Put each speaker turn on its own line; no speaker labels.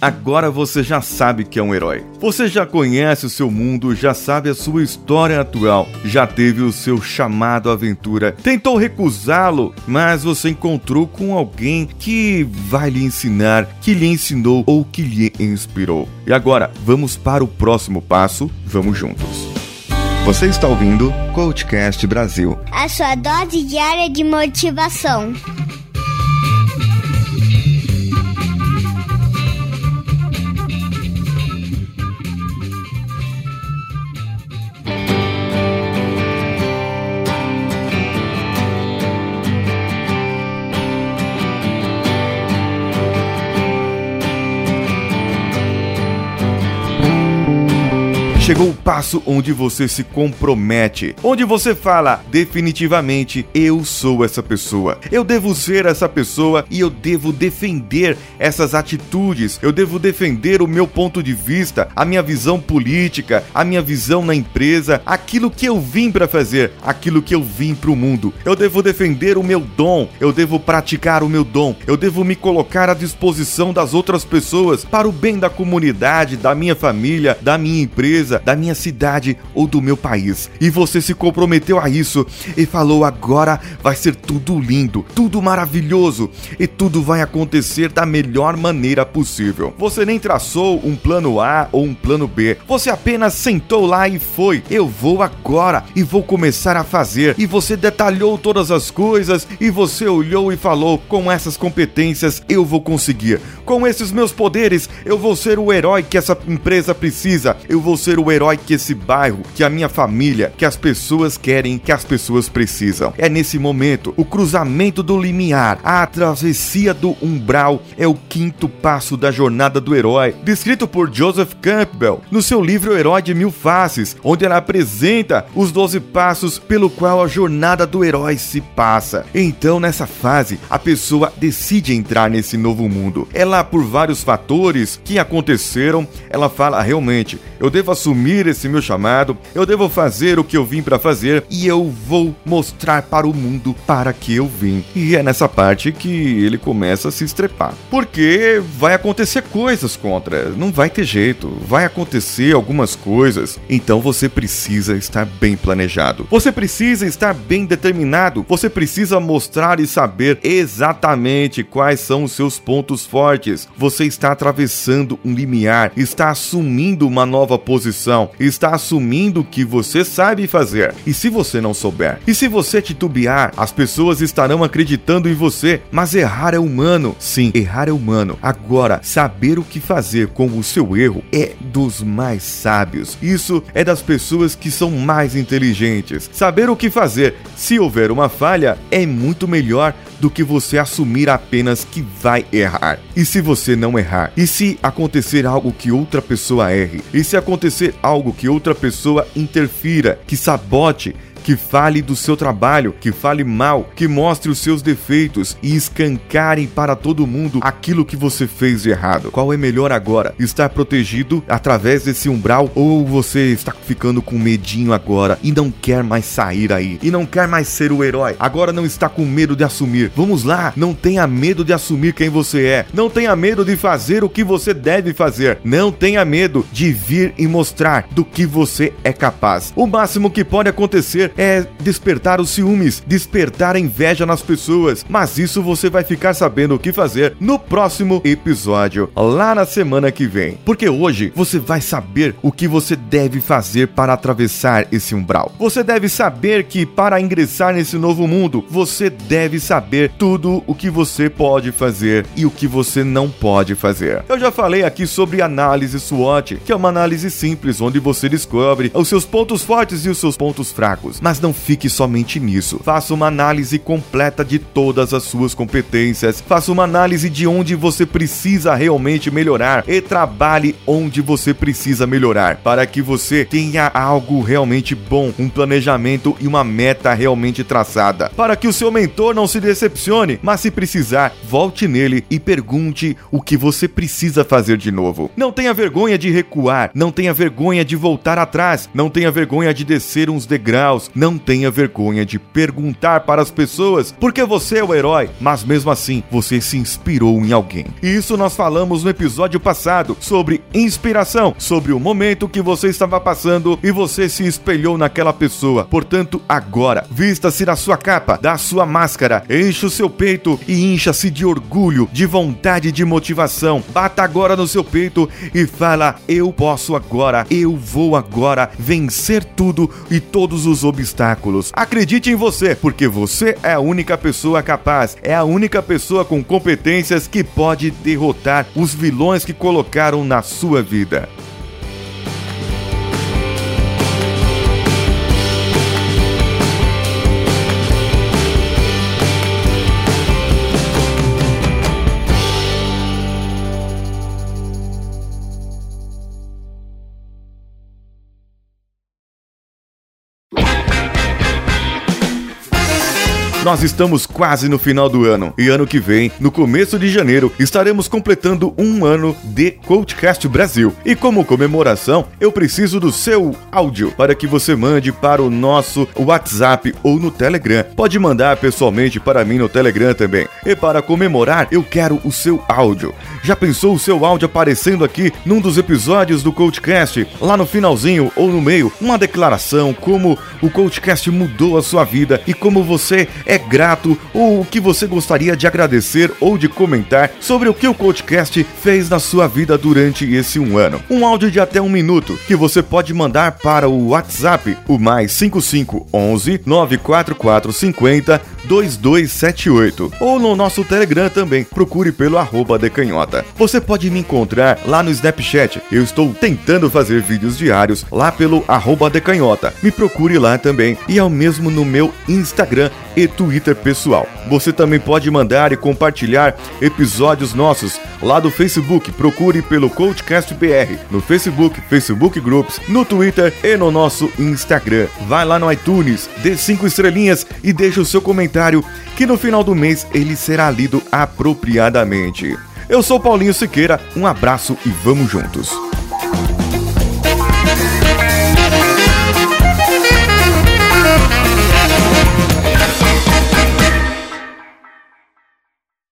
agora você já sabe que é um herói. Você já conhece o seu mundo, já sabe a sua história atual, já teve o seu chamado aventura, tentou recusá-lo, mas você encontrou com alguém que vai lhe ensinar, que lhe ensinou ou que lhe inspirou. E agora, vamos para o próximo passo, vamos juntos. Você está ouvindo Coachcast Brasil.
A sua dose diária de motivação.
Chegou o passo onde você se compromete, onde você fala definitivamente eu sou essa pessoa. Eu devo ser essa pessoa e eu devo defender essas atitudes. Eu devo defender o meu ponto de vista, a minha visão política, a minha visão na empresa, aquilo que eu vim para fazer, aquilo que eu vim para o mundo. Eu devo defender o meu dom, eu devo praticar o meu dom, eu devo me colocar à disposição das outras pessoas para o bem da comunidade, da minha família, da minha empresa, da minha cidade ou do meu país. E você se comprometeu a isso e falou: agora vai ser tudo lindo, tudo maravilhoso e tudo vai acontecer da melhor maneira possível. Você nem traçou um plano A ou um plano B, você apenas sentou lá e foi. Eu vou agora e vou começar a fazer. E você detalhou todas as coisas e você olhou e falou: com essas competências eu vou conseguir. Com esses meus poderes eu vou ser o herói que essa empresa precisa. Eu vou ser o herói que esse bairro, que a minha família, que as pessoas querem, que as pessoas precisam. É nesse momento, o cruzamento do limiar, a travessia do umbral é o quinto passo da jornada do herói, descrito por Joseph Campbell no seu livro O Herói de Mil Faces, onde ela apresenta os 12 passos pelo qual a jornada do herói se passa. Então, nessa fase, a pessoa decide entrar nesse novo mundo. Ela, por vários fatores que aconteceram, ela fala realmente, eu devo assumir assumir esse meu chamado, eu devo fazer o que eu vim para fazer e eu vou mostrar para o mundo para que eu vim. E é nessa parte que ele começa a se estrepar. Porque vai acontecer coisas contra, não vai ter jeito, vai acontecer algumas coisas. Então você precisa estar bem planejado. Você precisa estar bem determinado. Você precisa mostrar e saber exatamente quais são os seus pontos fortes. Você está atravessando um limiar, está assumindo uma nova posição está assumindo que você sabe fazer. E se você não souber? E se você titubear, as pessoas estarão acreditando em você, mas errar é humano. Sim, errar é humano. Agora, saber o que fazer com o seu erro é dos mais sábios. Isso é das pessoas que são mais inteligentes. Saber o que fazer se houver uma falha é muito melhor do que você assumir apenas que vai errar. E se você não errar? E se acontecer algo que outra pessoa erre? E se acontecer algo que outra pessoa interfira, que sabote que fale do seu trabalho, que fale mal, que mostre os seus defeitos e escancare para todo mundo aquilo que você fez de errado. Qual é melhor agora? Estar protegido através desse umbral ou você está ficando com medinho agora e não quer mais sair aí e não quer mais ser o herói? Agora não está com medo de assumir. Vamos lá, não tenha medo de assumir quem você é. Não tenha medo de fazer o que você deve fazer. Não tenha medo de vir e mostrar do que você é capaz. O máximo que pode acontecer é despertar os ciúmes, despertar a inveja nas pessoas. Mas isso você vai ficar sabendo o que fazer no próximo episódio, lá na semana que vem. Porque hoje você vai saber o que você deve fazer para atravessar esse umbral. Você deve saber que para ingressar nesse novo mundo, você deve saber tudo o que você pode fazer e o que você não pode fazer. Eu já falei aqui sobre análise SWOT, que é uma análise simples onde você descobre os seus pontos fortes e os seus pontos fracos. Mas não fique somente nisso. Faça uma análise completa de todas as suas competências. Faça uma análise de onde você precisa realmente melhorar e trabalhe onde você precisa melhorar para que você tenha algo realmente bom, um planejamento e uma meta realmente traçada. Para que o seu mentor não se decepcione, mas se precisar, volte nele e pergunte o que você precisa fazer de novo. Não tenha vergonha de recuar, não tenha vergonha de voltar atrás, não tenha vergonha de descer uns degraus, não tenha vergonha de perguntar para as pessoas porque você é o herói, mas mesmo assim você se inspirou em alguém. E isso nós falamos no episódio passado sobre inspiração, sobre o momento que você estava passando e você se espelhou naquela pessoa. Portanto, agora, vista-se na sua capa, da sua máscara, enche o seu peito e incha-se de orgulho, de vontade de motivação. Bata agora no seu peito e fala: Eu posso agora, eu vou agora vencer tudo e todos os obstáculos. Acredite em você, porque você é a única pessoa capaz, é a única pessoa com competências que pode derrotar os vilões que colocaram na sua vida. Nós estamos quase no final do ano e ano que vem, no começo de janeiro, estaremos completando um ano de Coachcast Brasil. E como comemoração, eu preciso do seu áudio para que você mande para o nosso WhatsApp ou no Telegram. Pode mandar pessoalmente para mim no Telegram também. E para comemorar, eu quero o seu áudio. Já pensou o seu áudio aparecendo aqui num dos episódios do Coachcast, lá no finalzinho ou no meio, uma declaração como o Coachcast mudou a sua vida e como você é grato ou o que você gostaria de agradecer ou de comentar sobre o que o Coachcast fez na sua vida durante esse um ano. Um áudio de até um minuto que você pode mandar para o WhatsApp, o mais 5511 94450 2278 ou no nosso Telegram também. Procure pelo arroba decanhota. Você pode me encontrar lá no Snapchat. Eu estou tentando fazer vídeos diários lá pelo arroba decanhota. Me procure lá também e ao mesmo no meu Instagram e Twitter pessoal. Você também pode mandar e compartilhar episódios nossos lá do Facebook. Procure pelo Coachcast BR no Facebook, Facebook Groups, no Twitter e no nosso Instagram. Vai lá no iTunes, dê cinco estrelinhas e deixe o seu comentário que no final do mês ele será lido apropriadamente. Eu sou Paulinho Siqueira, um abraço e vamos juntos.